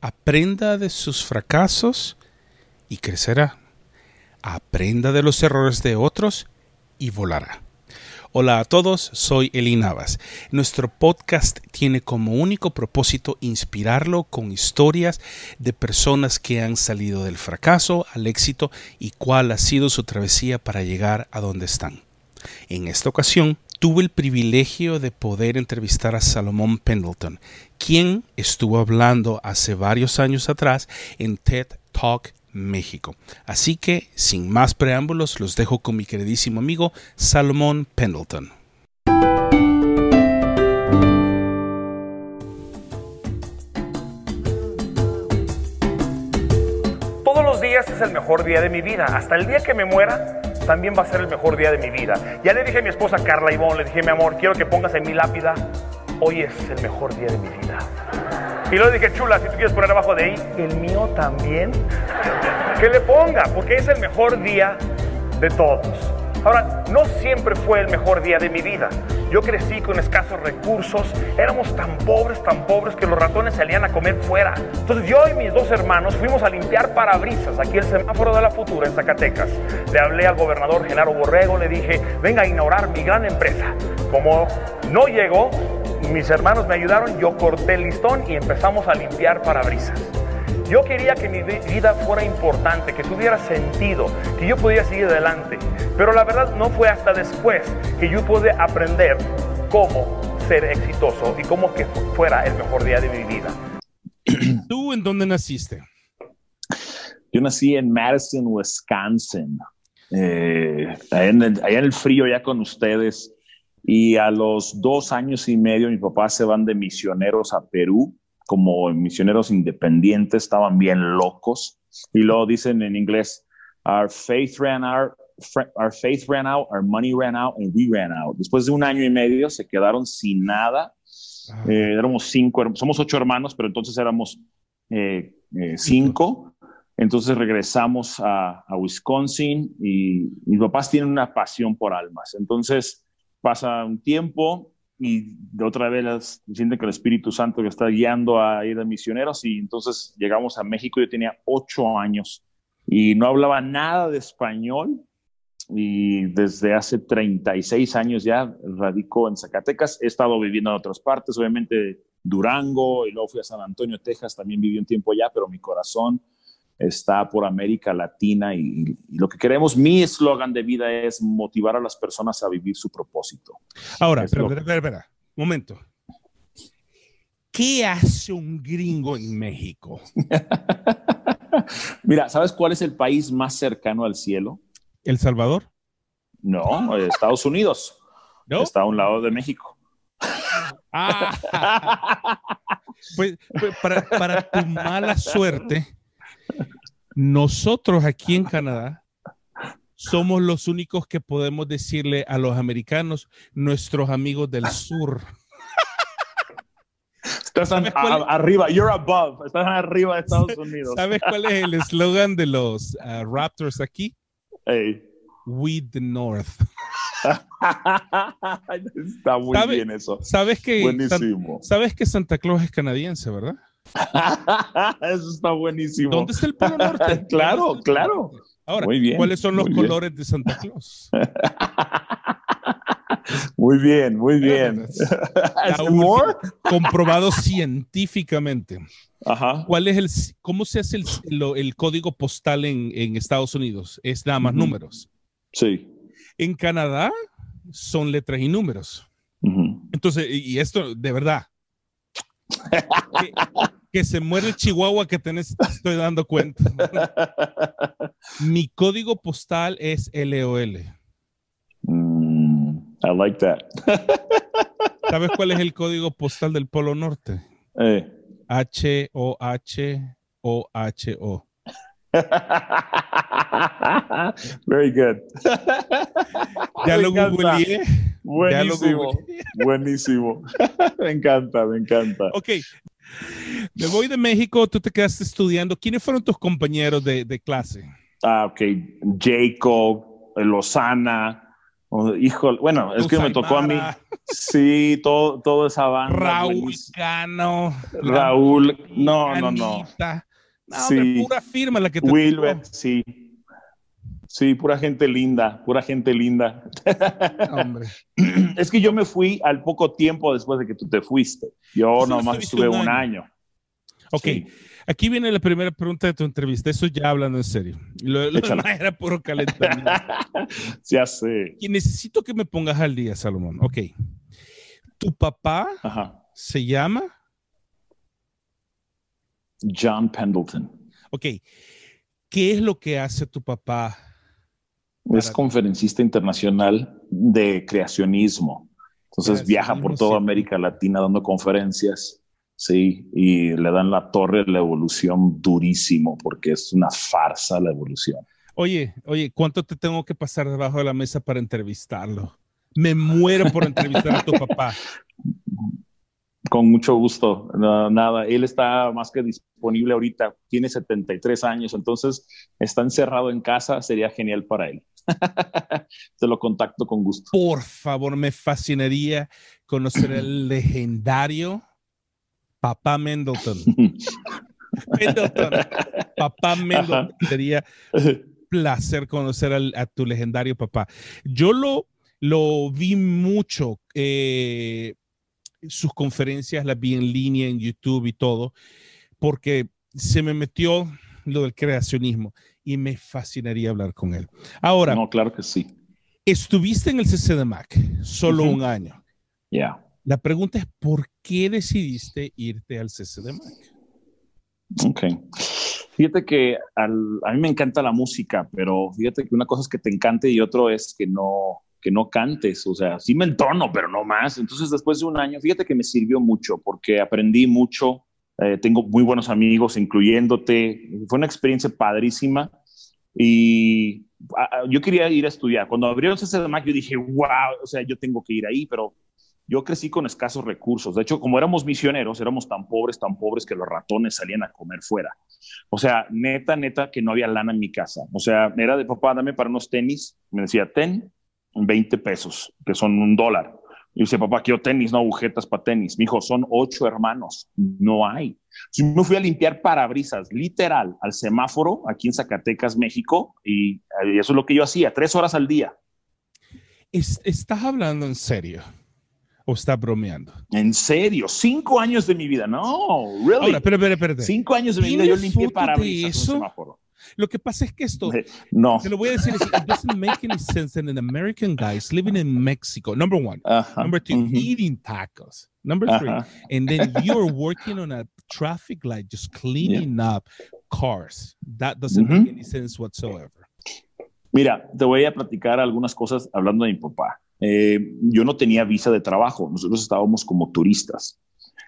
Aprenda de sus fracasos y crecerá. Aprenda de los errores de otros y volará. Hola a todos, soy Eli Navas. Nuestro podcast tiene como único propósito inspirarlo con historias de personas que han salido del fracaso al éxito y cuál ha sido su travesía para llegar a donde están. En esta ocasión, tuve el privilegio de poder entrevistar a Salomón Pendleton, quien estuvo hablando hace varios años atrás en TED Talk México. Así que, sin más preámbulos, los dejo con mi queridísimo amigo Salomón Pendleton. Todos los días es el mejor día de mi vida. Hasta el día que me muera, también va a ser el mejor día de mi vida. Ya le dije a mi esposa Carla Ivonne, le dije, mi amor, quiero que pongas en mi lápida, hoy es el mejor día de mi vida. Y luego dije, chula, si tú quieres poner abajo de ahí, el mío también, que le ponga, porque es el mejor día de todos. Ahora, no siempre fue el mejor día de mi vida. Yo crecí con escasos recursos, éramos tan pobres, tan pobres que los ratones salían a comer fuera. Entonces yo y mis dos hermanos fuimos a limpiar parabrisas aquí el semáforo de la futura en Zacatecas. Le hablé al gobernador Genaro Borrego, le dije, venga a inaugurar mi gran empresa. Como no llegó, mis hermanos me ayudaron, yo corté el listón y empezamos a limpiar parabrisas. Yo quería que mi vida fuera importante, que tuviera sentido, que yo pudiera seguir adelante. Pero la verdad no fue hasta después que yo pude aprender cómo ser exitoso y cómo que fuera el mejor día de mi vida. ¿Tú en dónde naciste? Yo nací en Madison, Wisconsin. Eh, allá, en el, allá en el frío ya con ustedes. Y a los dos años y medio mi papá se van de misioneros a Perú como misioneros independientes, estaban bien locos. Y luego dicen en inglés, our faith ran out, our faith ran out, our money ran out, and we ran out. Después de un año y medio se quedaron sin nada. Eh, éramos cinco, somos ocho hermanos, pero entonces éramos eh, eh, cinco. Entonces regresamos a, a, Wisconsin y mis papás tienen una pasión por almas. Entonces pasa un tiempo, y de otra vez sienten que el Espíritu Santo que está guiando a ir a misioneros y entonces llegamos a México, yo tenía ocho años y no hablaba nada de español y desde hace 36 años ya radico en Zacatecas, he estado viviendo en otras partes, obviamente Durango y luego fui a San Antonio, Texas, también viví un tiempo allá, pero mi corazón está por América Latina y, y lo que queremos, mi eslogan de vida es motivar a las personas a vivir su propósito. Ahora, espera, espera, espera, espera, momento. ¿Qué hace un gringo en México? Mira, ¿sabes cuál es el país más cercano al cielo? ¿El Salvador? No, Estados Unidos. ¿No? Está a un lado de México. Ah, pues, pues para, para tu mala suerte, nosotros aquí en Canadá somos los únicos que podemos decirle a los americanos, nuestros amigos del sur. Estás a, arriba, you're above, estás arriba de Estados Unidos. ¿Sabes cuál es el eslogan de los uh, Raptors aquí? Hey. We the North. Está muy ¿Sabe, bien eso. Sabes que, Buenísimo. sabes que Santa Claus es canadiense, ¿verdad? Eso está buenísimo. ¿Dónde está el Polo Norte? claro, claro. Ahora, muy bien, ¿cuáles son los colores de Santa Claus? muy bien, muy bien. Última, comprobado científicamente. Ajá. ¿Cuál es el, cómo se hace el, código postal en, en, Estados Unidos? Es nada más uh -huh. números. Sí. En Canadá son letras y números. Uh -huh. Entonces, y esto de verdad, que, se muere el Chihuahua que tenés, te estoy dando cuenta. Mi código postal es LOL. Mm, I like that. ¿Sabes cuál es el código postal del Polo Norte? Eh. H-O-H-O-H-O. Very good. Ya lo googleé. Buenísimo. Lo Buenísimo. me encanta, me encanta. Ok. Me voy de México, tú te quedaste estudiando. ¿Quiénes fueron tus compañeros de, de clase? Ah, ok. Jacob, Lozana, Oh, híjole, bueno, es que me tocó a mí. Sí, todo, toda esa banda. Raúl Cano. Raúl, no, no, no. No, sí. pura firma la que te Wilber, sí. Sí, pura gente linda, pura gente linda. Hombre. Es que yo me fui al poco tiempo después de que tú te fuiste. Yo nomás estuve un año. Ok, aquí viene la primera pregunta de tu entrevista. Eso ya hablando en serio. Lo, lo demás era puro calentamiento. ya sé. Y necesito que me pongas al día, Salomón. Ok. ¿Tu papá se llama? John Pendleton. Ok. ¿Qué es lo que hace tu papá? Es conferencista internacional de creacionismo. Entonces viaja por toda América Latina dando conferencias Sí, y le dan la torre a la evolución durísimo porque es una farsa la evolución. Oye, oye, ¿cuánto te tengo que pasar debajo de la mesa para entrevistarlo? Me muero por entrevistar a tu papá. Con mucho gusto. nada, él está más que disponible ahorita. Tiene 73 años, entonces está encerrado en casa. Sería genial para él. Te lo contacto con gusto. Por favor, me fascinaría conocer el legendario Papá Mendleton. Mendleton. Papá Mendleton. Sería placer conocer a tu legendario papá. Yo lo, lo vi mucho. Eh, sus conferencias las vi en línea en YouTube y todo, porque se me metió lo del creacionismo y me fascinaría hablar con él. Ahora, no, claro que sí. Estuviste en el CC de Mac solo un año. Ya. La pregunta es, ¿por qué decidiste irte al CCDMAC? Ok. Fíjate que a mí me encanta la música, pero fíjate que una cosa es que te encante y otro es que no, que no cantes. O sea, sí me entono, pero no más. Entonces, después de un año, fíjate que me sirvió mucho porque aprendí mucho. Eh, tengo muy buenos amigos, incluyéndote. Fue una experiencia padrísima. Y yo quería ir a estudiar. Cuando abrió el CCDMAC, yo dije, wow, o sea, yo tengo que ir ahí, pero yo crecí con escasos recursos. De hecho, como éramos misioneros, éramos tan pobres, tan pobres que los ratones salían a comer fuera. O sea, neta, neta, que no había lana en mi casa. O sea, era de papá, dame para unos tenis. Me decía, ten 20 pesos, que son un dólar. Y dice, papá, quiero tenis, no agujetas para tenis. Mi hijo, son ocho hermanos, no hay. Yo me fui a limpiar parabrisas, literal, al semáforo aquí en Zacatecas, México, y, y eso es lo que yo hacía, tres horas al día. ¿Estás hablando en serio? ¿O está bromeando? En serio, cinco años de mi vida. No, really. Ahora, Cinco años de mi vida yo limpié parabrisas eso? semáforo. Lo que pasa es que esto, no. te lo voy a decir, it doesn't make any sense that an American guy is living in Mexico, number one. Uh -huh. Number 2 uh -huh. eating tacos. Number three, uh -huh. and then you're working on a traffic light, just cleaning yeah. up cars. That doesn't make any sense whatsoever. Mira, te voy a platicar algunas cosas hablando de mi papá. Eh, yo no tenía visa de trabajo, nosotros estábamos como turistas.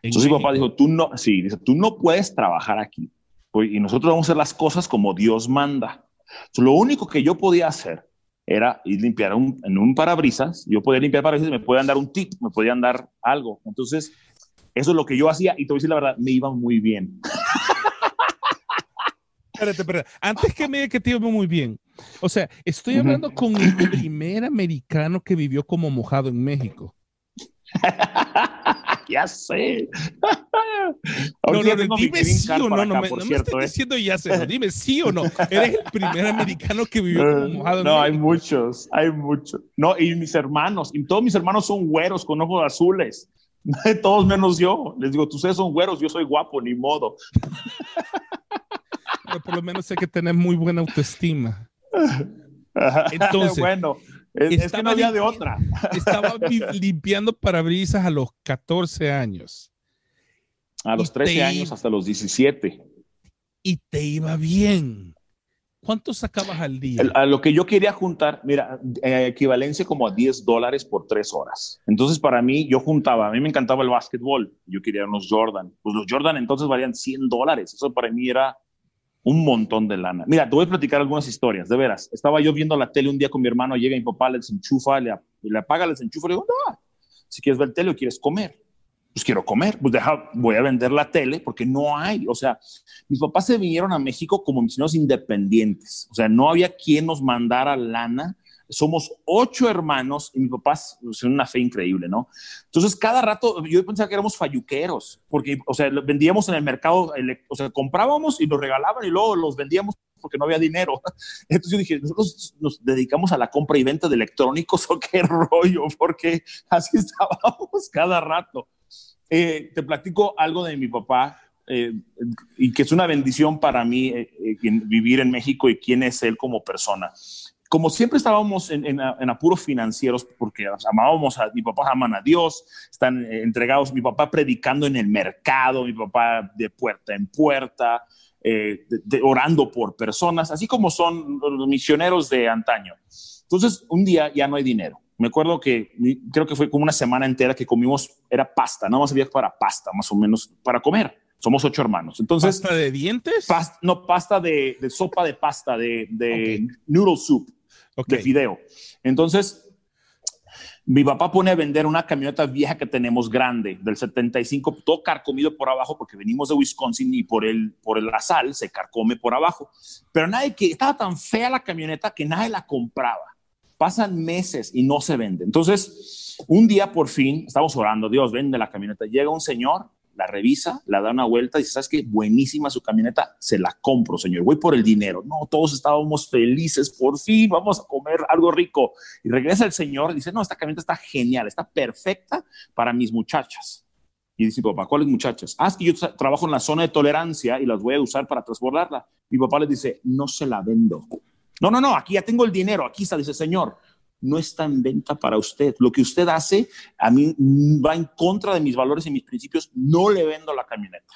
Entonces mi papá dijo, tú no, sí, dice, tú no puedes trabajar aquí y nosotros vamos a hacer las cosas como Dios manda. Entonces, lo único que yo podía hacer era ir limpiar en un parabrisas, yo podía limpiar parabrisas y me podían dar un tip, me podían dar algo. Entonces, eso es lo que yo hacía y te voy a decir la verdad, me iba muy bien. espérate, espérate. Antes que me diga que te iba muy bien, o sea, estoy hablando con el primer americano que vivió como mojado en México. ya sé. no, no, dime sí o no, no, me, no estoy ¿eh? diciendo ya sé, dime sí o no. Eres el primer americano que vivió como mojado no. No, hay muchos, hay muchos. No, y mis hermanos, y todos mis hermanos son güeros con ojos azules. Todos menos yo. Les digo, ustedes son güeros, yo soy guapo, ni modo. Pero por lo menos sé que tenés muy buena autoestima. Entonces, bueno, es, que no había de otra. Estaba limpiando parabrisas a los 14 años. A los 13 años hasta los 17. Y te iba bien. ¿Cuánto sacabas al día? a lo que yo quería juntar, mira, eh, equivalencia como a 10 dólares por 3 horas. Entonces, para mí, yo juntaba, a mí me encantaba el básquetbol, yo quería unos Jordan. Pues los Jordan entonces valían 100 dólares. Eso para mí era un montón de lana. Mira, te voy a platicar algunas historias, de veras. Estaba yo viendo la tele un día con mi hermano, llega mi papá, le desenchufa, le, le apaga, le desenchufa, le digo, no, si quieres ver tele o quieres comer, pues quiero comer, pues deja, voy a vender la tele porque no hay. O sea, mis papás se vinieron a México como misioneros independientes. O sea, no había quien nos mandara lana somos ocho hermanos y mi papá es una fe increíble, ¿no? Entonces, cada rato yo pensaba que éramos falluqueros, porque, o sea, vendíamos en el mercado, o sea, comprábamos y nos regalaban y luego los vendíamos porque no había dinero. Entonces yo dije, nosotros nos dedicamos a la compra y venta de electrónicos o qué rollo, porque así estábamos cada rato. Eh, te platico algo de mi papá eh, y que es una bendición para mí eh, vivir en México y quién es él como persona. Como siempre estábamos en, en, apuros financieros porque amábamos a mi papá, aman a Dios, están entregados, mi papá predicando en el mercado, mi papá de puerta en puerta, orando por personas, así como son los misioneros de antaño. Entonces, un día ya no hay dinero me acuerdo que creo que fue como una semana entera que comimos, era pasta, nada más había para pasta, más o menos, para comer. Somos ocho hermanos. Entonces, ¿Pasta de dientes? no, pasta de, sopa de pasta, de, de noodle soup, de fideo. Entonces, mi papá pone a vender una camioneta vieja que tenemos grande, del 75, todo carcomido por abajo, porque venimos de Wisconsin y por el, por la sal se carcome por abajo. Pero nadie que estaba tan fea la camioneta que nadie la compraba. Pasan meses y no se vende. Entonces, un día por fin, estamos orando, Dios, vende la camioneta. Llega un señor, la revisa, la da una vuelta y dice, ¿sabes qué? Buenísima su camioneta, se la compro, señor. Voy por el dinero. No, todos estábamos felices, por fin vamos a comer algo rico. Y regresa el señor y dice, no, esta camioneta está genial, está perfecta para mis muchachas. Y dice, papá, ¿cuáles muchachas? Ah, es que yo trabajo en la zona de tolerancia y las voy a usar para transbordarla. Mi papá le dice, no se la vendo. No, no, no, aquí ya tengo el dinero, aquí está, dice Señor, no está en venta para usted. Lo que usted hace a mí va en contra de mis valores y mis principios, no le vendo la camioneta.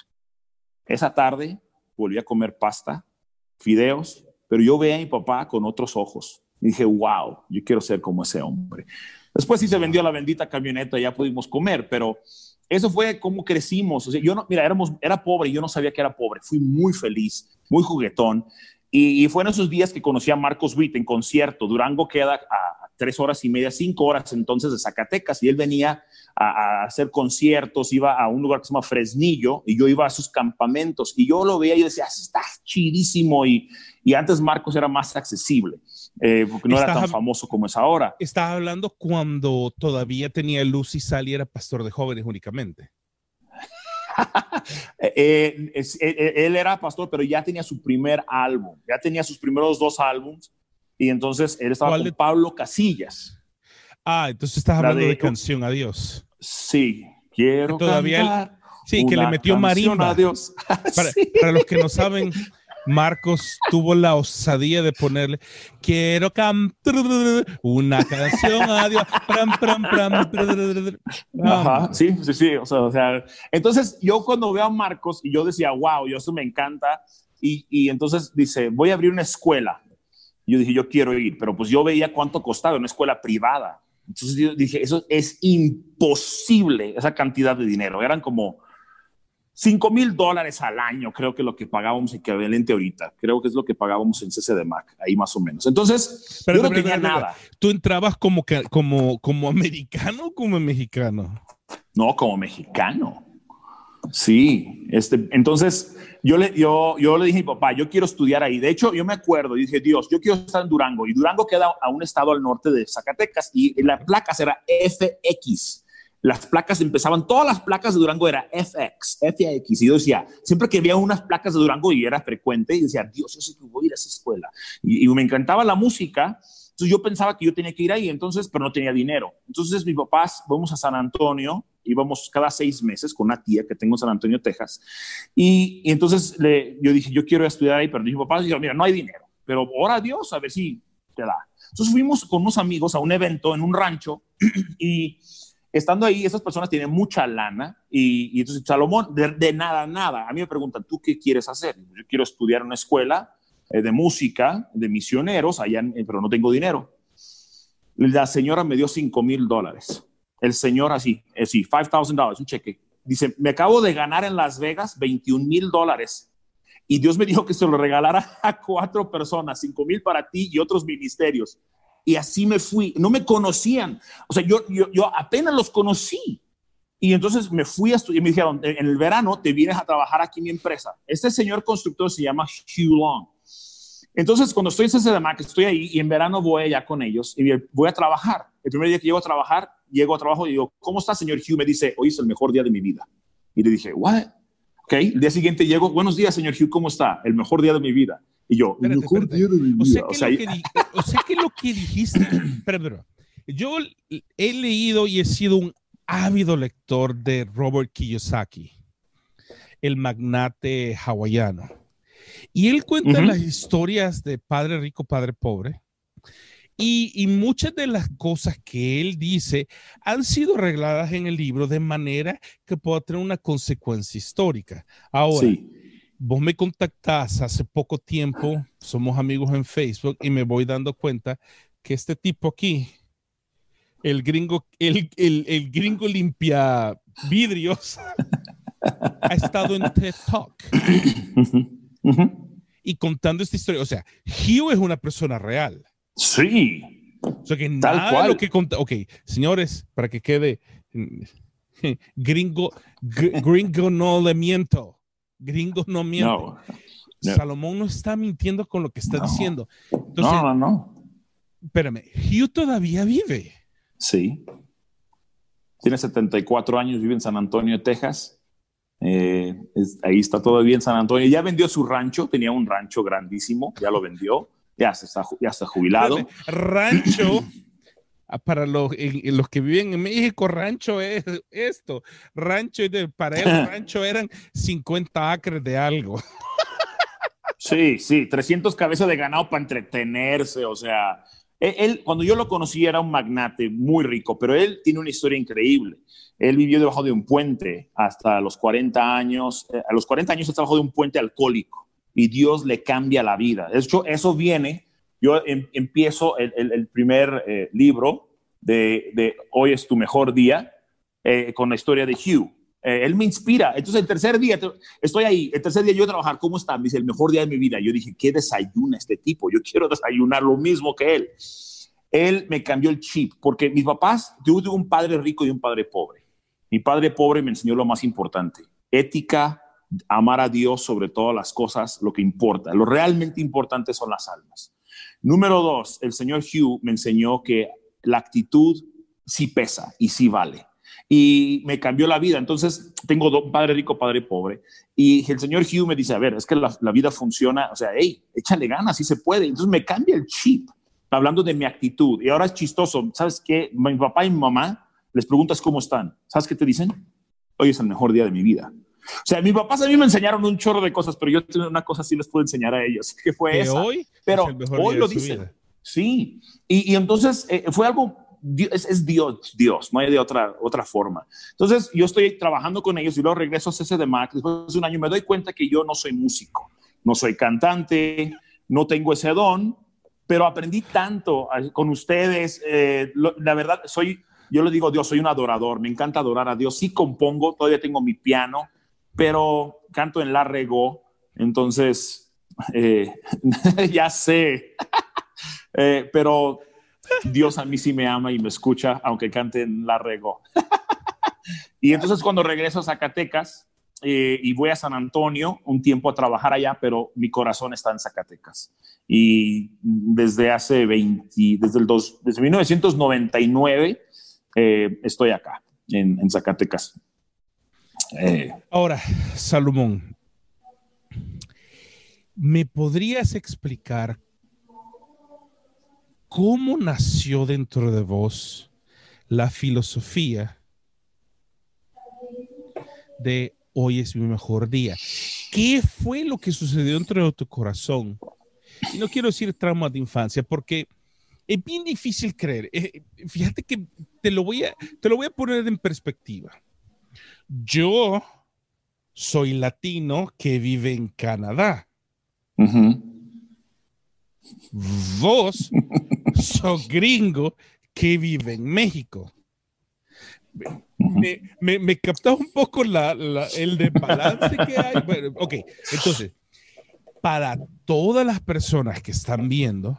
Esa tarde volví a comer pasta, fideos, pero yo veía a mi papá con otros ojos. Y dije, wow, yo quiero ser como ese hombre. Después sí se vendió la bendita camioneta, ya pudimos comer, pero eso fue como crecimos. O sea, yo no, mira, éramos, era pobre, yo no sabía que era pobre. Fui muy feliz, muy juguetón. Y, fue en esos días que conocí a Marcos Witt en concierto. Durango queda a, tres horas y media, cinco horas entonces de Zacatecas, y él venía a, hacer conciertos, iba a un lugar que se llama Fresnillo, y yo iba a sus campamentos, y yo lo veía y decía, ah, está chidísimo, y, y antes Marcos era más accesible. Eh, porque no era tan famoso como es ahora. Estaba hablando cuando todavía tenía luz y sal y era pastor de jóvenes únicamente. Eh, eh, eh, él era pastor, pero ya tenía su primer álbum, ya tenía sus primeros dos álbums, y entonces él estaba con Pablo Casillas. Ah, entonces estás hablando de, Canción a Dios. Sí, quiero todavía Sí, que le metió marimba. A Dios. para, para los que no saben, Marcos tuvo la osadía de ponerle quiero cantar una canción adiós. Ajá, sí, sí, sí. O sea, o sea, entonces yo cuando veo a Marcos y yo decía, wow, yo eso me encanta. Y, y entonces dice, voy a abrir una escuela. Y yo dije, yo quiero ir, pero pues yo veía cuánto costaba una escuela privada. Entonces yo dije, eso es imposible, esa cantidad de dinero. Eran como 5 mil dólares al año, creo que lo que pagábamos equivalente ahorita. Creo que es lo que pagábamos en CC de Mac, ahí más o menos. Entonces, pero, yo no tenía nada. ¿Tú entrabas como, como, como americano o como mexicano? No, como mexicano. Sí, este, entonces yo le, yo, yo le dije a mi papá, yo quiero estudiar ahí. De hecho, yo me acuerdo y dije, Dios, yo quiero estar en Durango. Y Durango queda a un estado al norte de Zacatecas y la placa será FX las placas empezaban, todas las placas de Durango era FX, FX, y yo decía, siempre que veía unas placas de Durango y era frecuente, y decía, Dios, yo sé que voy a ir a esa escuela. Y, me encantaba la música, entonces yo pensaba que yo tenía que ir ahí, entonces, pero no tenía dinero. Entonces mis papás, vamos a San Antonio, íbamos cada seis meses con una tía que tengo en San Antonio, Texas, y, entonces le, yo dije, yo quiero estudiar ahí, pero mi papá dijo, mira, no hay dinero, pero ora a Dios a ver si te da. Entonces fuimos con unos amigos a un evento en un rancho y estando ahí, esas personas tienen mucha lana y, entonces Salomón, de, nada, nada, a mí me preguntan, ¿tú qué quieres hacer? Yo quiero estudiar una escuela eh, de música, de misioneros, allá, pero no tengo dinero. La señora me dio 5 mil dólares. El señor así, así, 5,000 dólares, un cheque. Dice, me acabo de ganar en Las Vegas 21 mil dólares. Y Dios me dijo que se lo regalara a cuatro personas, 5 mil para ti y otros ministerios. Y así me fui. No me conocían. O sea, yo, yo, yo apenas los conocí. Y entonces me fui a estudiar. Me dijeron, en el verano te vienes a trabajar aquí en mi empresa. Este señor constructor se llama Hugh Long. Entonces, cuando estoy en CCDMAC, estoy ahí y en verano voy allá con ellos y voy a trabajar. El primer día que llego a trabajar, llego a trabajo y digo, ¿cómo está, señor Hugh? Me dice, hoy es el mejor día de mi vida. Y le dije, ¿what? Ok, el día siguiente llego, buenos días, señor Hugh, ¿cómo está? El mejor día de mi vida. Y yo, el mejor día de mi vida. O sea, que, o sea, que lo que dijiste, yo he leído y he sido un ávido lector de Robert Kiyosaki, el magnate hawaiano. Y él cuenta las historias de padre rico, padre pobre. Y, muchas de las cosas que él dice han sido arregladas en el libro de manera que pueda tener una consecuencia histórica. Ahora, vos me contactás hace poco tiempo, somos amigos en Facebook y me voy dando cuenta que este tipo aquí, el gringo, el, el, gringo limpia vidrios, ha estado en TED Talk. Y contando esta historia, o sea, Hugh es una persona real. Sí. O sea, que nada cual. lo que. Ok, señores, para que quede gringo, gringo no le miento. Gringo no miente. No. Salomón no está mintiendo con lo que está diciendo. no, no, no. Espérame, Hugh todavía vive. Sí. Tiene 74 años, vive en San Antonio, Texas. Eh, ahí está todavía en San Antonio. Ya vendió su rancho, tenía un rancho grandísimo, ya lo vendió, ya, se está, ya está jubilado. Rancho, ah, para los, los que viven en México, rancho es esto. Rancho, para él, rancho eran 50 acres de algo. Sí, sí, 300 cabezas de ganado para entretenerse, o sea, él, cuando yo lo conocí, era un magnate muy rico, pero él tiene una historia increíble. Él vivió debajo de un puente hasta los 40 años. Eh, a los 40 años está debajo de un puente alcohólico y Dios le cambia la vida. De hecho, eso viene. Yo em, empiezo el, primer eh, libro de, Hoy es tu mejor día eh, con la historia de Hugh. él me inspira. Entonces, el tercer día, estoy ahí, el tercer día yo a trabajar, ¿cómo está? Me dice, el mejor día de mi vida. Yo dije, ¿qué desayuna este tipo? Yo quiero desayunar lo mismo que él. Él me cambió el chip, porque mis papás, yo tuve un padre rico y un padre pobre. Mi padre pobre me enseñó lo más importante, ética, amar a Dios sobre todas las cosas, lo que importa. Lo realmente importante son las almas. Número dos, el señor Hugh me enseñó que la actitud sí pesa y sí vale. Y me cambió la vida. Entonces, tengo un padre rico, padre pobre. Y el señor Hugh me dice, a ver, es que la, la vida funciona, o sea, hey, échale ganas, sí se puede. Entonces me cambia el chip, hablando de mi actitud. Y ahora es chistoso, ¿sabes qué? Mi papá y mi mamá les preguntas cómo están. ¿Sabes qué te dicen? Hoy es el mejor día de mi vida. O sea, mis papás a mí me enseñaron un chorro de cosas, pero yo una cosa sí les puedo enseñar a ellos, que fue esa. Hoy pero hoy lo dicen. Sí. Y, entonces eh, fue algo, es, Dios, Dios, no hay de otra, otra forma. Entonces yo estoy trabajando con ellos y luego regreso a CC de Mac. Después de un año me doy cuenta que yo no soy músico, no soy cantante, no tengo ese don, pero aprendí tanto con ustedes. Eh, la verdad, soy yo le digo, Dios, soy un adorador, me encanta adorar a Dios. Sí compongo, todavía tengo mi piano, pero canto en la regó, entonces, eh, ya sé, eh, pero Dios a mí sí me ama y me escucha, aunque cante en la regó. y entonces cuando regreso a Zacatecas, eh, y voy a San Antonio un tiempo a trabajar allá, pero mi corazón está en Zacatecas. Y desde hace 20, desde, el dos, desde 1999 eh, estoy acá, en, Zacatecas. Eh, Ahora, Salomón, ¿me podrías explicar cómo nació dentro de vos la filosofía de hoy es mi mejor día? ¿Qué fue lo que sucedió dentro de tu corazón? Y no quiero decir trauma de infancia, porque es bien difícil creer. Eh, fíjate que te lo, voy a, te lo voy a poner en perspectiva. Yo soy latino que vive en Canadá. Vos sos gringo que vive en México. Me, me, un poco la, el desbalance que hay. ok, entonces, para todas las personas que están viendo,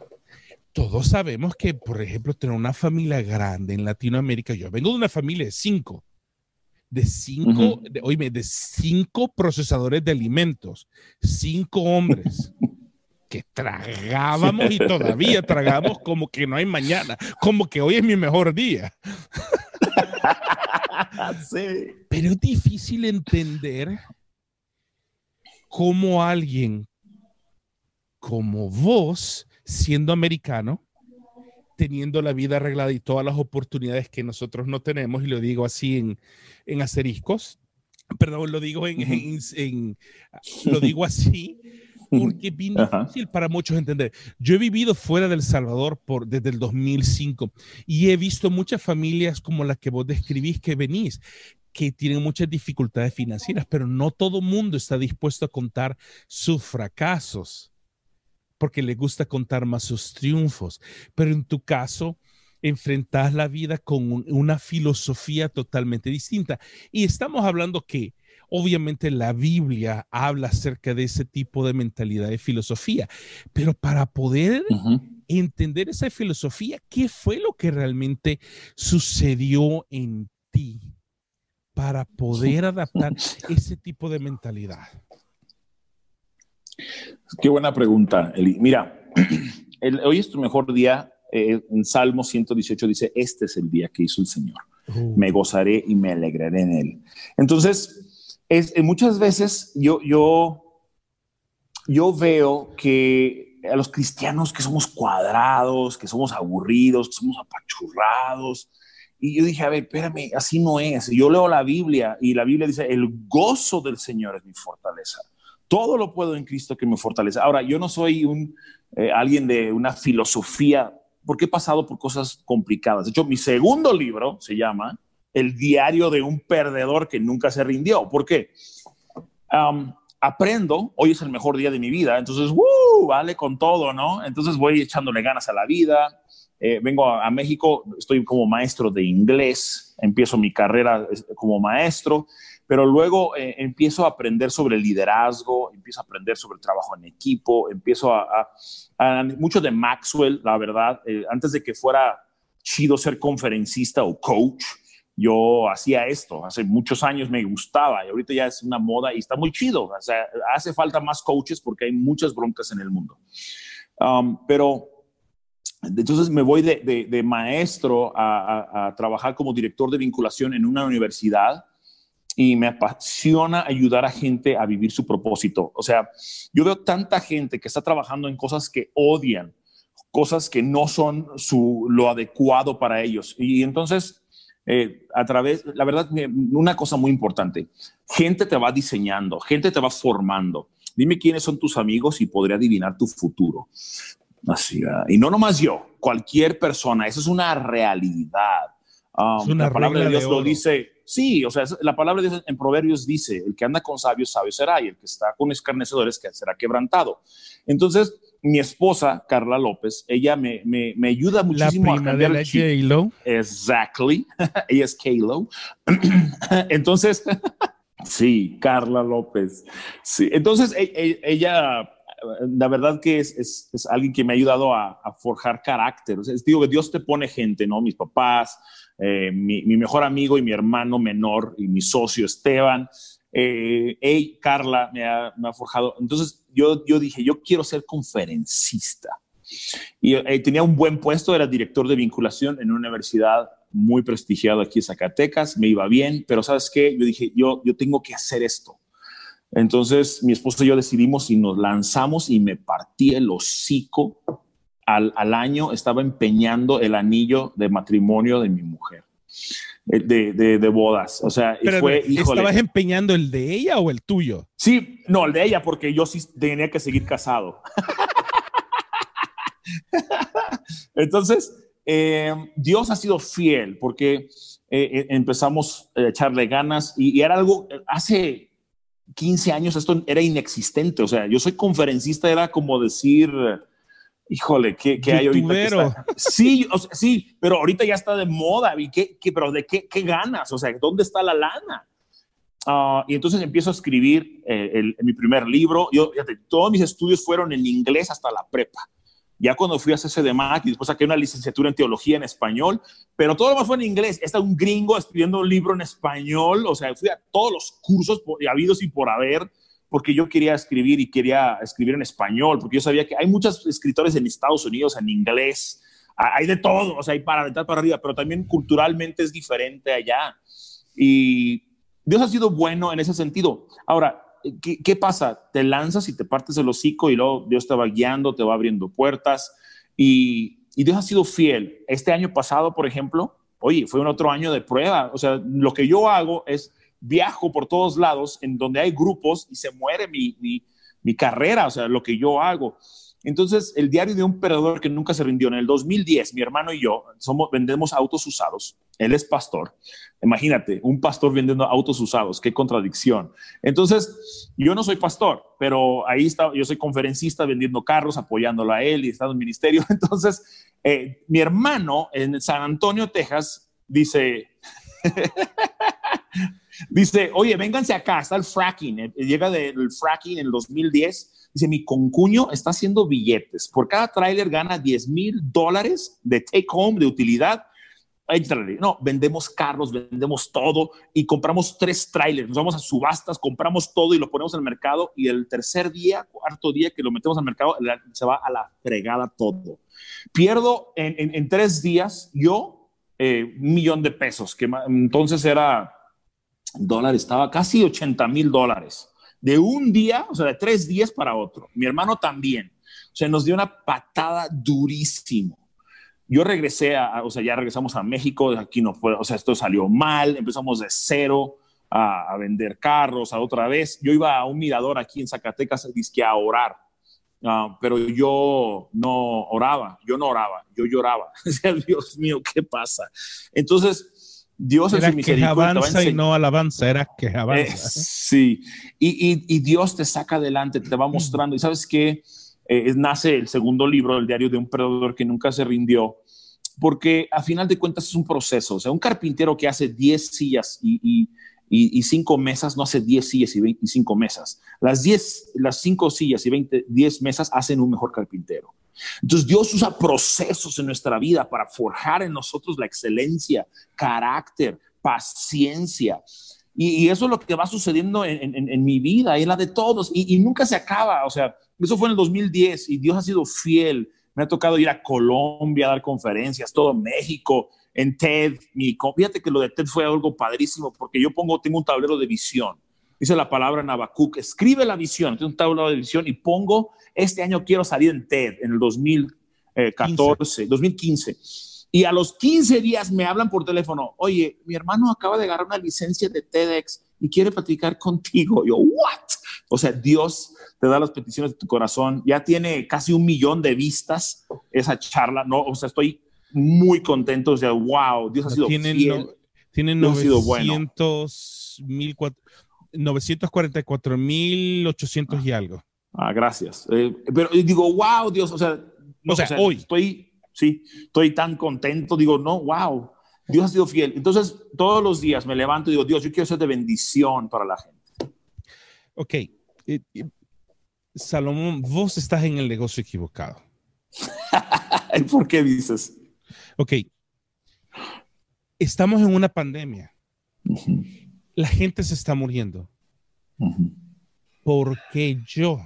todos sabemos que, por ejemplo, tener una familia grande en Latinoamérica, yo vengo de una familia de cinco, de cinco, de, de cinco procesadores de alimentos, cinco hombres. que tragábamos y todavía tragamos como que no hay mañana, como que hoy es mi mejor día. Pero es difícil entender cómo alguien como vos, siendo americano, teniendo la vida arreglada y todas las oportunidades que nosotros no tenemos, y lo digo así en, en asteriscos, perdón, lo digo en, en, lo digo así, porque es difícil para muchos entender. Yo he vivido fuera del Salvador por, desde el 2005 y he visto muchas familias como las que vos describís que venís, que tienen muchas dificultades financieras, pero no todo mundo está dispuesto a contar sus fracasos porque le gusta contar más sus triunfos. Pero en tu caso, enfrentas la vida con una filosofía totalmente distinta. Y estamos hablando que obviamente la Biblia habla acerca de ese tipo de mentalidad de filosofía, pero para poder entender esa filosofía, ¿qué fue lo que realmente sucedió en ti para poder adaptar ese tipo de mentalidad? Qué buena pregunta, Eli. Mira, hoy es tu mejor día. Eh, en Salmo 118 dice, este es el día que hizo el Señor. Uh. Me gozaré y me alegraré en él. Entonces, es, eh, muchas veces yo, yo, yo veo que a los cristianos que somos cuadrados, que somos aburridos, que somos apachurrados, y yo dije, a ver, espérame, así no es. Yo leo la Biblia y la Biblia dice, el gozo del Señor es mi fortaleza. Todo lo puedo en Cristo que me fortalece. Ahora, yo no soy un, eh, alguien de una filosofía, porque he pasado por cosas complicadas. De hecho, mi segundo libro se llama El diario de un perdedor que nunca se rindió. ¿Por qué? aprendo, hoy es el mejor día de mi vida, entonces, ¡uh! vale con todo, ¿no? Entonces voy echándole ganas a la vida. Eh, vengo a, México, estoy como maestro de inglés, empiezo mi carrera como maestro pero luego eh, empiezo a aprender sobre liderazgo, empiezo a aprender sobre trabajo en equipo, empiezo a, mucho de Maxwell, la verdad, eh, antes de que fuera chido ser conferencista o coach, yo hacía esto, hace muchos años me gustaba y ahorita ya es una moda y está muy chido, o sea, hace falta más coaches porque hay muchas broncas en el mundo. Um, pero entonces me voy de, maestro a, trabajar como director de vinculación en una universidad y me apasiona ayudar a gente a vivir su propósito. O sea, yo veo tanta gente que está trabajando en cosas que odian, cosas que no son su, lo adecuado para ellos. Y entonces, eh, a través, la verdad, una cosa muy importante, gente te va diseñando, gente te va formando. Dime quiénes son tus amigos y podré adivinar tu futuro. Así, y no nomás yo, cualquier persona, eso es una realidad. Um, la palabra de Dios lo dice Sí, o sea, la palabra de Dios en Proverbios dice, el que anda con sabios, sabio será, y el que está con escarnecedores, que será quebrantado. Entonces, mi esposa, Carla López, ella me, me, me ayuda muchísimo a cambiar de la Exactly. ella es K-Lo. Entonces, sí, Carla López. Sí, entonces e, e, ella la verdad que es, es, es, alguien que me ha ayudado a, a forjar carácter. O sea, digo que Dios te pone gente, ¿no? Mis papás, eh, mi, mejor amigo y mi hermano menor y mi socio Esteban. Eh, Carla me ha, forjado. Entonces yo, yo dije, yo quiero ser conferencista. Y eh, tenía un buen puesto, era director de vinculación en una universidad muy prestigiada aquí en Zacatecas, me iba bien, pero ¿sabes qué? Yo dije, yo, yo tengo que hacer esto. Entonces mi esposo y yo decidimos y nos lanzamos y me partí el hocico al, al, año estaba empeñando el anillo de matrimonio de mi mujer, eh, de, de, de bodas. O sea, fue, ¿estabas empeñando el de ella o el tuyo? Sí, no, el de ella, porque yo sí tenía que seguir casado. Entonces, eh, Dios ha sido fiel porque eh, empezamos a echarle ganas y, y, era algo, hace 15 años esto era inexistente, o sea, yo soy conferencista, era como decir, híjole, ¿qué, hay ahorita? Sí, sí, pero ahorita ya está de moda. ¿Y qué, pero de qué, ganas? O sea, ¿dónde está la lana? Ah, y entonces empiezo a escribir eh, mi primer libro. Yo, todos mis estudios fueron en inglés hasta la prepa. Ya cuando fui a CCDMAC y después saqué una licenciatura en teología en español, pero todo lo más fue en inglés. Está un gringo escribiendo un libro en español. O sea, fui a todos los cursos habidos y por haber porque yo quería escribir y quería escribir en español, porque yo sabía que hay muchos escritores en Estados Unidos en inglés, hay de todo, o sea, hay para aventar para arriba, pero también culturalmente es diferente allá. Y Dios ha sido bueno en ese sentido. Ahora, ¿qué, ¿qué, pasa? Te lanzas y te partes el hocico y luego Dios te va guiando, te va abriendo puertas y, y Dios ha sido fiel. Este año pasado, por ejemplo, oye, fue un otro año de prueba. O sea, lo que yo hago es viajo por todos lados en donde hay grupos y se muere mi, mi, mi carrera, o sea, lo que yo hago. Entonces, el diario de un perdedor que nunca se rindió. En el 2010, mi hermano y yo somos, vendemos autos usados. Él es pastor. Imagínate, un pastor vendiendo autos usados. Qué contradicción. Entonces, yo no soy pastor, pero ahí está. Yo soy conferencista vendiendo carros, apoyándolo a él y está en un ministerio. Entonces, eh, mi hermano en San Antonio, Texas, dice. dice, oye, vénganse acá, está el fracking, eh, llega del fracking en el 2010 Dice, mi concuño está haciendo billetes. Por cada tráiler gana 10 mil dólares de take home, de utilidad. No, vendemos carros, vendemos todo y compramos tres trailers. Nos vamos a subastas, compramos todo y lo ponemos el mercado. Y el tercer día, cuarto día que lo metemos al mercado, se va a la fregada todo. Pierdo en, en, tres días yo eh, un millón de pesos, que entonces era dólar, estaba casi 80 mil dólares de un día, o sea, de tres días para otro. Mi hermano también. O sea, nos dio una patada durísimo. Yo regresé a, o sea, ya regresamos a México, aquí no fue, o sea, esto salió mal, empezamos de cero a, vender carros, a otra vez. Yo iba a un mirador aquí en Zacatecas, disque a orar, uh, pero yo no oraba, yo no oraba, yo lloraba. Dios mío, ¿qué pasa? Entonces, Dios era en su avanza y no alabanza, era que avanza. Eh, sí, y, y, y, Dios te saca adelante, te va mostrando. Y sabes que eh, nace el segundo libro del diario de un perdedor que nunca se rindió, porque a final de cuentas es un proceso. O sea, un carpintero que hace 10 sillas y, y, 5 mesas no hace 10 sillas y 25 mesas. Las 10, las 5 sillas y 20, 10 mesas hacen un mejor carpintero. Entonces Dios usa procesos en nuestra vida para forjar en nosotros la excelencia, carácter, paciencia. Y, eso es lo que va sucediendo en, mi vida y la de todos. Y, nunca se acaba. O sea, eso fue en el 2010 y Dios ha sido fiel. Me ha tocado ir a Colombia a dar conferencias, todo México, en TED. Mi, fíjate que lo de TED fue algo padrísimo porque yo pongo, tengo un tablero de visión. Dice la palabra en Habacuc, escribe la visión, tengo un tablero de visión y pongo este año quiero salir en TED en el 2014, 2015. Y a los 15 días me hablan por teléfono, oye, mi hermano acaba de agarrar una licencia de TEDx y quiere platicar contigo. Yo, ¿what? O sea, Dios te da las peticiones de tu corazón. Ya tiene casi un millón de vistas esa charla. No, o sea, estoy muy contento. O sea, wow, Dios ha sido tienen, fiel. tienen 900, 944.800 y algo. Ah, gracias. Eh, pero digo, wow, Dios, o sea, o, sea, hoy estoy, sí, estoy tan contento, digo, no, wow, Dios ha sido fiel. Entonces, todos los días me levanto y digo, Dios, yo quiero ser de bendición para la gente. Ok. Salomón, vos estás en el negocio equivocado. ¿Por qué dices? Ok. Estamos en una pandemia. La gente se está muriendo. Porque yo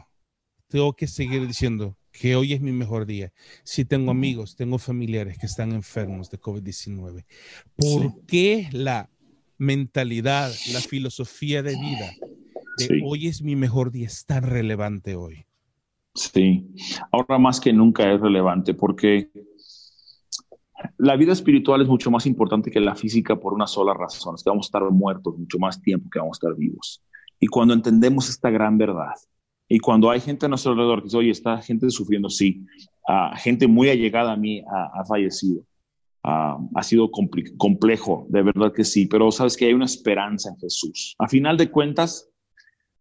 tengo que seguir diciendo que hoy es mi mejor día. Si tengo amigos, tengo familiares que están enfermos de COVID-19, ¿por qué la mentalidad, la filosofía de vida de hoy es mi mejor día es tan relevante hoy? Sí, ahora más que nunca es relevante porque la vida espiritual es mucho más importante que la física por una sola razón, es que vamos a estar muertos mucho más tiempo que vamos a estar vivos. Y cuando entendemos esta gran verdad, y cuando hay gente a nuestro alrededor que dice, oye, está gente sufriendo, sí, uh, gente muy allegada a mí ha, fallecido. Uh, ha sido complejo, de verdad que sí, pero sabes que hay una esperanza en Jesús. A final de cuentas,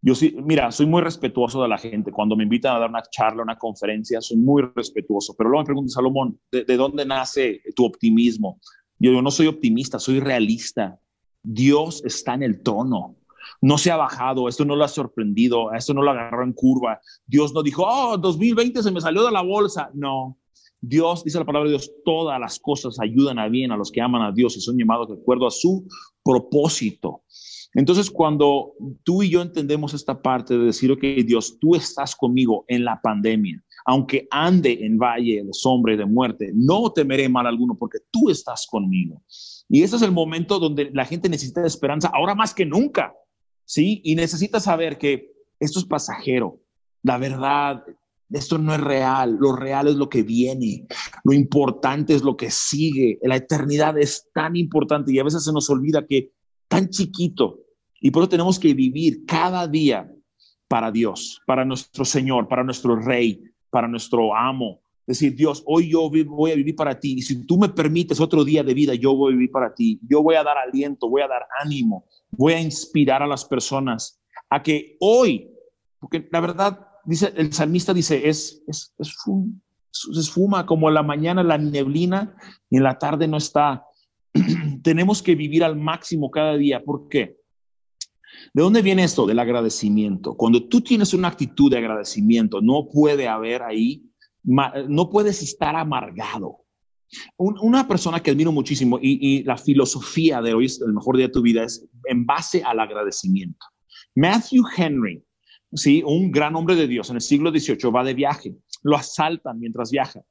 yo sí, mira, soy muy respetuoso de la gente. Cuando me invitan a dar una charla, una conferencia, soy muy respetuoso. Pero luego me pregunto, Salomón, ¿de, de dónde nace tu optimismo? Yo digo, no soy optimista, soy realista. Dios está en el trono no se ha bajado, esto no lo ha sorprendido, esto no lo agarró en curva. Dios no dijo, oh, 2020 se me salió de la bolsa. No, Dios, dice la palabra de Dios, todas las cosas ayudan a bien a los que aman a Dios y son llamados de acuerdo a su propósito. Entonces, cuando tú y yo entendemos esta parte de decir, ok, Dios, tú estás conmigo en la pandemia, aunque ande en valle de sombra y de muerte, no temeré mal alguno porque tú estás conmigo. Y ese es el momento donde la gente necesita esperanza, ahora más que nunca, ¿sí? Y necesita saber que esto es pasajero. La verdad, esto no es real, lo real es lo que viene, lo importante es lo que sigue, la eternidad es tan importante y a veces se nos olvida que tan chiquito y por eso tenemos que vivir cada día para Dios, para nuestro Señor, para nuestro Rey, para nuestro amo. Decir, Dios, hoy yo voy a vivir para ti y si tú me permites otro día de vida, yo voy a vivir para ti. Yo voy a dar aliento, voy a dar ánimo, voy a inspirar a las personas a que hoy, porque la verdad dice, el salmista dice, es, es, es, fuma, como la mañana la neblina y en la tarde no está. Tenemos que vivir al máximo cada día. ¿Por qué? ¿De dónde viene esto? Del agradecimiento. Cuando tú tienes una actitud de agradecimiento, no puede haber ahí, no puedes estar amargado. una persona que admiro muchísimo y, y, la filosofía de hoy es el mejor día de tu vida es en base al agradecimiento. Matthew Henry, ¿sí? un gran hombre de Dios en el siglo XVIII, va de viaje, lo asaltan mientras viaja.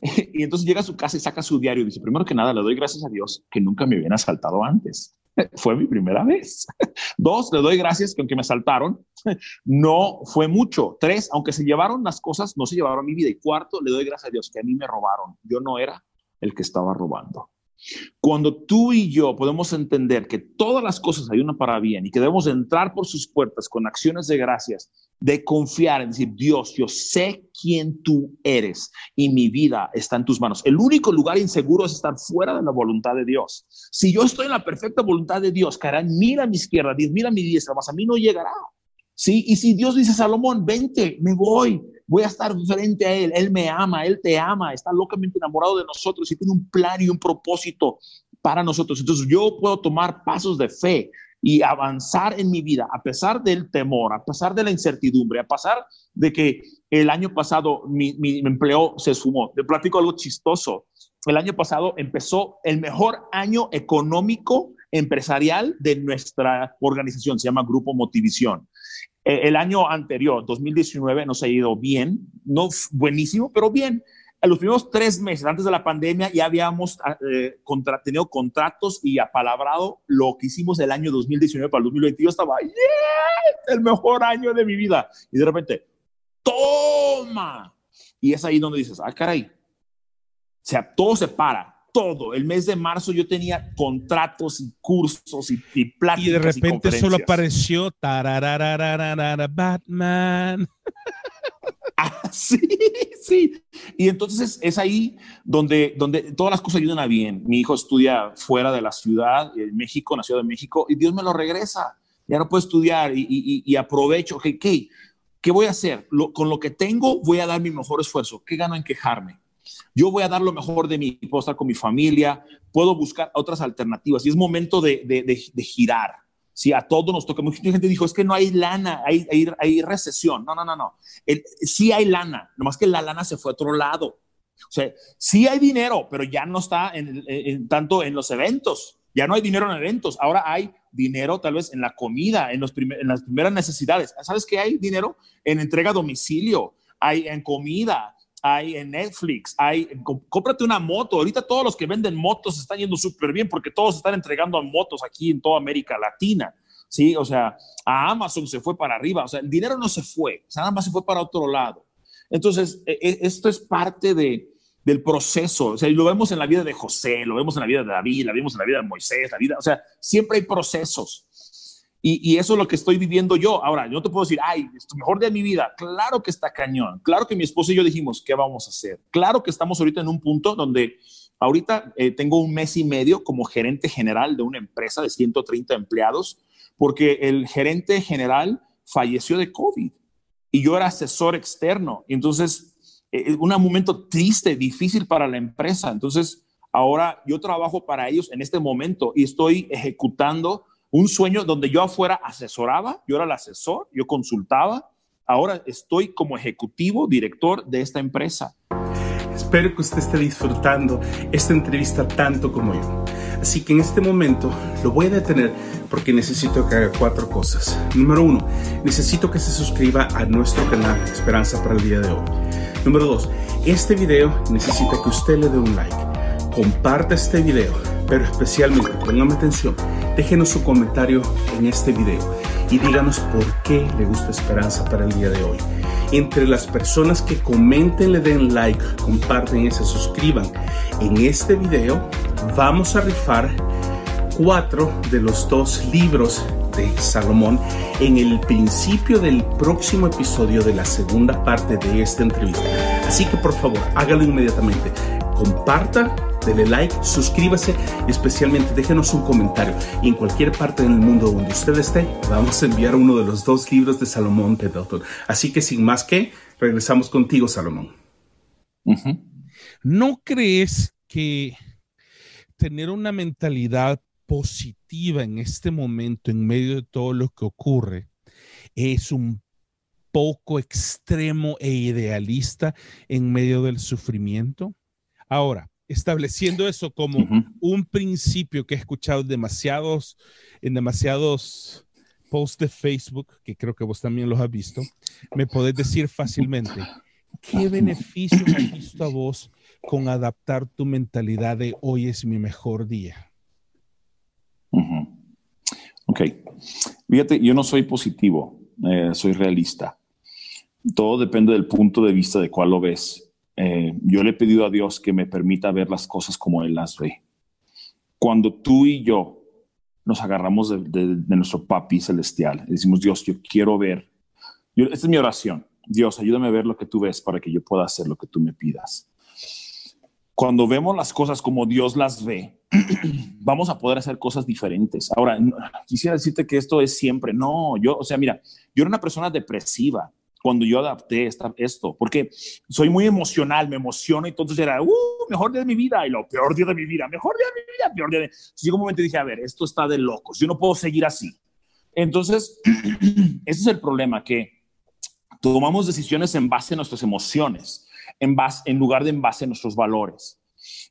Y entonces llega a su casa y saca su diario y dice, primero que nada, le doy gracias a Dios que nunca me habían asaltado antes. Fue mi primera vez. Dos, le doy gracias que aunque me asaltaron, no fue mucho. Tres, aunque se llevaron las cosas, no se llevaron mi vida. Y cuarto, le doy gracias a Dios que a mí me robaron. Yo no era el que estaba robando. Cuando tú y yo podemos entender que todas las cosas ayudan para bien y que debemos entrar por sus puertas con acciones de gracias, de confiar en decir, Dios, yo sé quién tú eres y mi vida está en tus manos. El único lugar inseguro es estar fuera de la voluntad de Dios. Si yo estoy en la perfecta voluntad de Dios, caerán mil a mi izquierda, diez mil a mi diestra, más a mí no llegará. Sí, y si Dios dice, Salomón, vente, me voy, voy a estar frente a Él, Él me ama, Él te ama, está locamente enamorado de nosotros y tiene un plan y un propósito para nosotros. Entonces yo puedo tomar pasos de fe y avanzar en mi vida a pesar del temor, a pesar de la incertidumbre, a pesar de que el año pasado mi, mi empleo se sumó. Te platico algo chistoso. El año pasado empezó el mejor año económico empresarial de nuestra organización, se llama Grupo Motivación. Eh, el año anterior, 2019, nos ha ido bien, no buenísimo, pero bien. En los primeros tres meses antes de la pandemia ya habíamos ah, eh, tenido contratos y apalabrado lo que hicimos el año 2019 para el 2020. Yo estaba, yeah, el mejor año de mi vida. Y de repente, toma. Y es ahí donde dices, ah, caray. O sea, todo se para todo. El mes de marzo yo tenía contratos y cursos y, y pláticas. Y de repente solo apareció Batman. Ah, sí, sí. Y entonces es ahí donde, donde todas las cosas ayudan a bien. Mi hijo estudia fuera de la ciudad, en México, en la Ciudad de México, y Dios me lo regresa. Ya no puedo estudiar y, y, y aprovecho. ¿Qué, ¿Qué voy a hacer? con lo que tengo voy a dar mi mejor esfuerzo. ¿Qué gano en quejarme? Yo voy a dar lo mejor de mí, puedo estar con mi familia, puedo buscar otras alternativas y es momento de, de, girar. Si a todos nos toca, mucha gente dijo, es que no hay lana, hay, hay, recesión. No, no, no, no. sí hay lana, nomás que la lana se fue a otro lado. O sea, sí hay dinero, pero ya no está en, tanto en los eventos. Ya no hay dinero en eventos. Ahora hay dinero tal vez en la comida, en, los en las primeras necesidades. ¿Sabes qué hay dinero? En entrega a domicilio, hay en comida, hay en Netflix, hay, cómprate una moto. Ahorita todos los que venden motos están yendo súper bien porque todos están entregando motos aquí en toda América Latina. Sí, o sea, a Amazon se fue para arriba, o sea, el dinero no se fue, o sea, nada más se fue para otro lado. Entonces, e, e, esto es parte de, del proceso, o sea, lo vemos en la vida de José, lo vemos en la vida de David, lo vemos en la vida de Moisés, la vida, o sea, siempre hay procesos. Y, eso es lo que estoy viviendo yo. Ahora, yo te puedo decir, ay, es tu mejor día de mi vida. Claro que está cañón. Claro que mi esposo y yo dijimos, ¿qué vamos a hacer? Claro que estamos ahorita en un punto donde ahorita eh, tengo un mes y medio como gerente general de una empresa de 130 empleados, porque el gerente general falleció de COVID y yo era asesor externo. Entonces, eh, un momento triste, difícil para la empresa. Entonces, ahora yo trabajo para ellos en este momento y estoy ejecutando un sueño donde yo afuera asesoraba, yo era el asesor, yo consultaba, ahora estoy como ejecutivo, director de esta empresa. Espero que usted esté disfrutando esta entrevista tanto como yo. Así que en este momento lo voy a detener porque necesito que haga cuatro cosas. Número uno, necesito que se suscriba a nuestro canal Esperanza para el día de hoy. Número dos, este video necesita que usted le dé un like. Comparta este video, pero especialmente, póngame atención, déjenos su comentario en este video y díganos por qué le gusta Esperanza para el día de hoy. Entre las personas que comenten, le den like, comparten y se suscriban en este video, vamos a rifar cuatro de los dos libros de Salomón en el principio del próximo episodio de la segunda parte de esta entrevista. Así que por favor, hágalo inmediatamente. Comparta, dele like, suscríbase y especialmente déjenos un comentario. Y en cualquier parte del mundo donde usted esté, vamos a enviar uno de los dos libros de Salomón Pedroton. Así que sin más que, regresamos contigo, Salomón. ¿No crees que tener una mentalidad positiva en este momento, en medio de todo lo que ocurre, es un poco extremo e idealista en medio del sufrimiento? Ahora, estableciendo eso como un principio que he escuchado demasiados, en demasiados posts de Facebook, que creo que vos también los has visto, me podés decir fácilmente, ¿qué beneficio has visto a vos con adaptar tu mentalidad de hoy es mi mejor día? Ok. Fíjate, yo no soy positivo, eh, soy realista. Todo depende del punto de vista de cuál lo ves. Eh, yo le he pedido a Dios que me permita ver las cosas como Él las ve. Cuando tú y yo nos agarramos de, nuestro papi celestial, decimos, Dios, yo quiero ver, esta es mi oración, Dios, ayúdame a ver lo que tú ves para que yo pueda hacer lo que tú me pidas cuando vemos las cosas como Dios las ve, vamos a poder hacer cosas diferentes. Ahora, quisiera decirte que esto es siempre, no, yo, o sea, mira, yo era una persona depresiva cuando yo adapté esta, esto, porque soy muy emocional, me emociono, entonces era, uh, mejor día de mi vida, y lo peor día de mi vida, mejor día de mi vida, peor día de... Entonces llegó un momento y dije, a ver, esto está de locos, yo no puedo seguir así. Entonces, ese es el problema, que tomamos decisiones en base a nuestras emociones en, base, en lugar de en base a nuestros valores.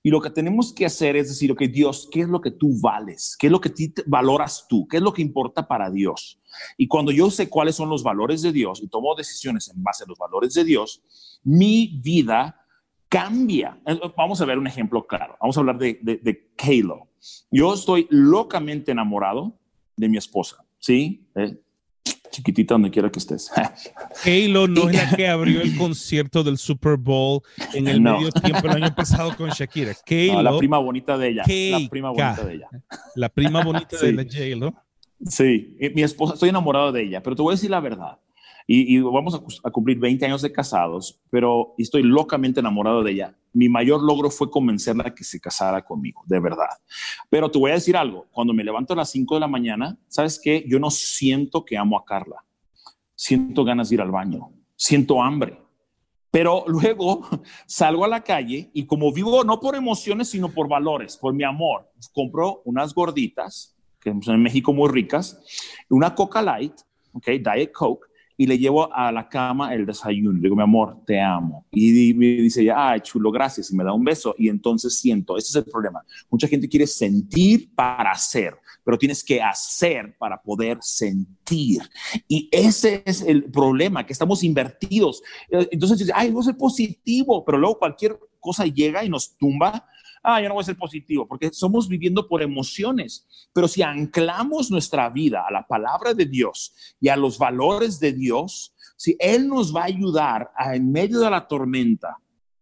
Y lo que tenemos que hacer es decir, ok, Dios, ¿qué es lo que tú vales? ¿Qué es lo que valoras tú? ¿Qué es lo que importa para Dios? Y cuando yo sé cuáles son los valores de Dios y tomo decisiones en base a los valores de Dios, mi vida cambia. Eh, vamos a ver un ejemplo claro. Vamos a hablar de, de, de. Yo estoy locamente enamorado de mi esposa, ¿sí? Eh, chiquitita donde quiera que estés. Halo no es la que abrió el concierto del Super Bowl en el medio tiempo el año pasado con Shakira. la prima bonita de ella. La prima bonita de ella. La prima bonita de la J-Lo. Sí, mi esposa, estoy enamorado de ella, pero te voy a decir la verdad. Y, vamos a, cumplir 20 años de casados, pero estoy locamente enamorado de ella. Mi mayor logro fue convencerla a que se casara conmigo, de verdad. Pero te voy a decir algo, cuando me levanto a las 5 de la mañana, ¿sabes qué? Yo no siento que amo a Carla. Siento ganas de ir al baño, siento hambre. Pero luego salgo a la calle y como vivo no por emociones, sino por valores, por mi amor, compro unas gorditas, que son en México muy ricas, una Coca Light, ok, Diet Coke, y le llevo a la cama el desayuno. Le digo, mi amor, te amo. Y me dice, ay, chulo, gracias. Y me da un beso. Y entonces siento, ese es el problema. Mucha gente quiere sentir para hacer, pero tienes que hacer para poder sentir. Y ese es el problema, que estamos invertidos. Entonces dice, ay, no es positivo, pero luego cualquier cosa llega y nos tumba ah, yo no voy a ser positivo, porque somos viviendo por emociones. Pero si anclamos nuestra vida a la palabra de Dios y a los valores de Dios, si Él nos va a ayudar a, en medio de la tormenta,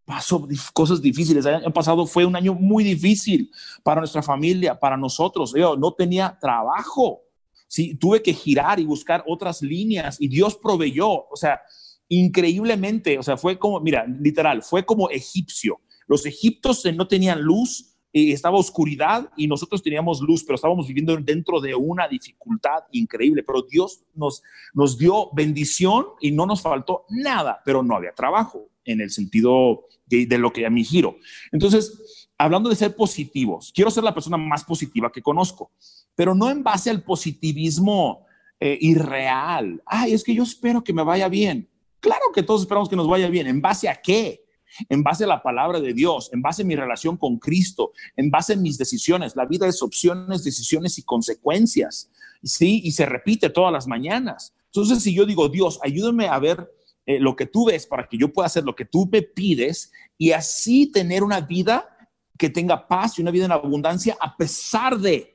pasó cosas difíciles. El año pasado fue un año muy difícil para nuestra familia, para nosotros. Yo no tenía trabajo. Sí, tuve que girar y buscar otras líneas y Dios proveyó, o sea, increíblemente, o sea, fue como, mira, literal, fue como egipcio. Los egiptos no tenían luz, estaba oscuridad y nosotros teníamos luz, pero estábamos viviendo dentro de una dificultad increíble. Pero Dios nos, nos dio bendición y no nos faltó nada, pero no había trabajo en el sentido de, lo que a mi giro. Entonces, hablando de ser positivos, quiero ser la persona más positiva que conozco, pero no en base al positivismo eh, irreal. Ay, es que yo espero que me vaya bien. Claro que todos esperamos que nos vaya bien. ¿En base a qué? En base a la palabra de Dios, en base a mi relación con Cristo, en base a mis decisiones. La vida es opciones, decisiones y consecuencias, ¿sí? Y se repite todas las mañanas. Entonces, si yo digo, Dios, ayúdame a ver eh, lo que tú ves para que yo pueda hacer lo que tú me pides y así tener una vida que tenga paz y una vida en abundancia a pesar de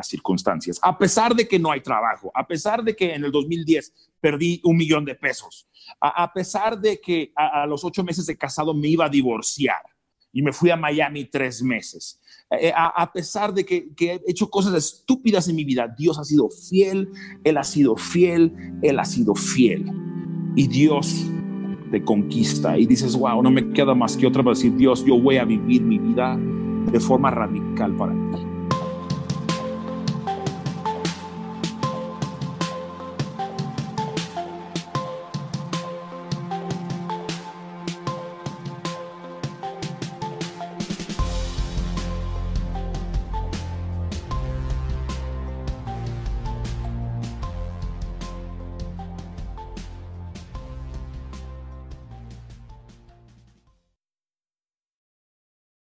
las circunstancias, a pesar de que no hay trabajo, a pesar de que en el 2010 perdí un millón de pesos, a, pesar de que a, los ocho meses de casado me iba a divorciar y me fui a Miami tres meses, eh, a, pesar de que, que, he hecho cosas estúpidas en mi vida, Dios ha sido fiel, Él ha sido fiel, Él ha sido fiel. Y Dios te conquista y dices, wow, no me queda más que otra para decir, Dios, yo voy a vivir mi vida de forma radical para ti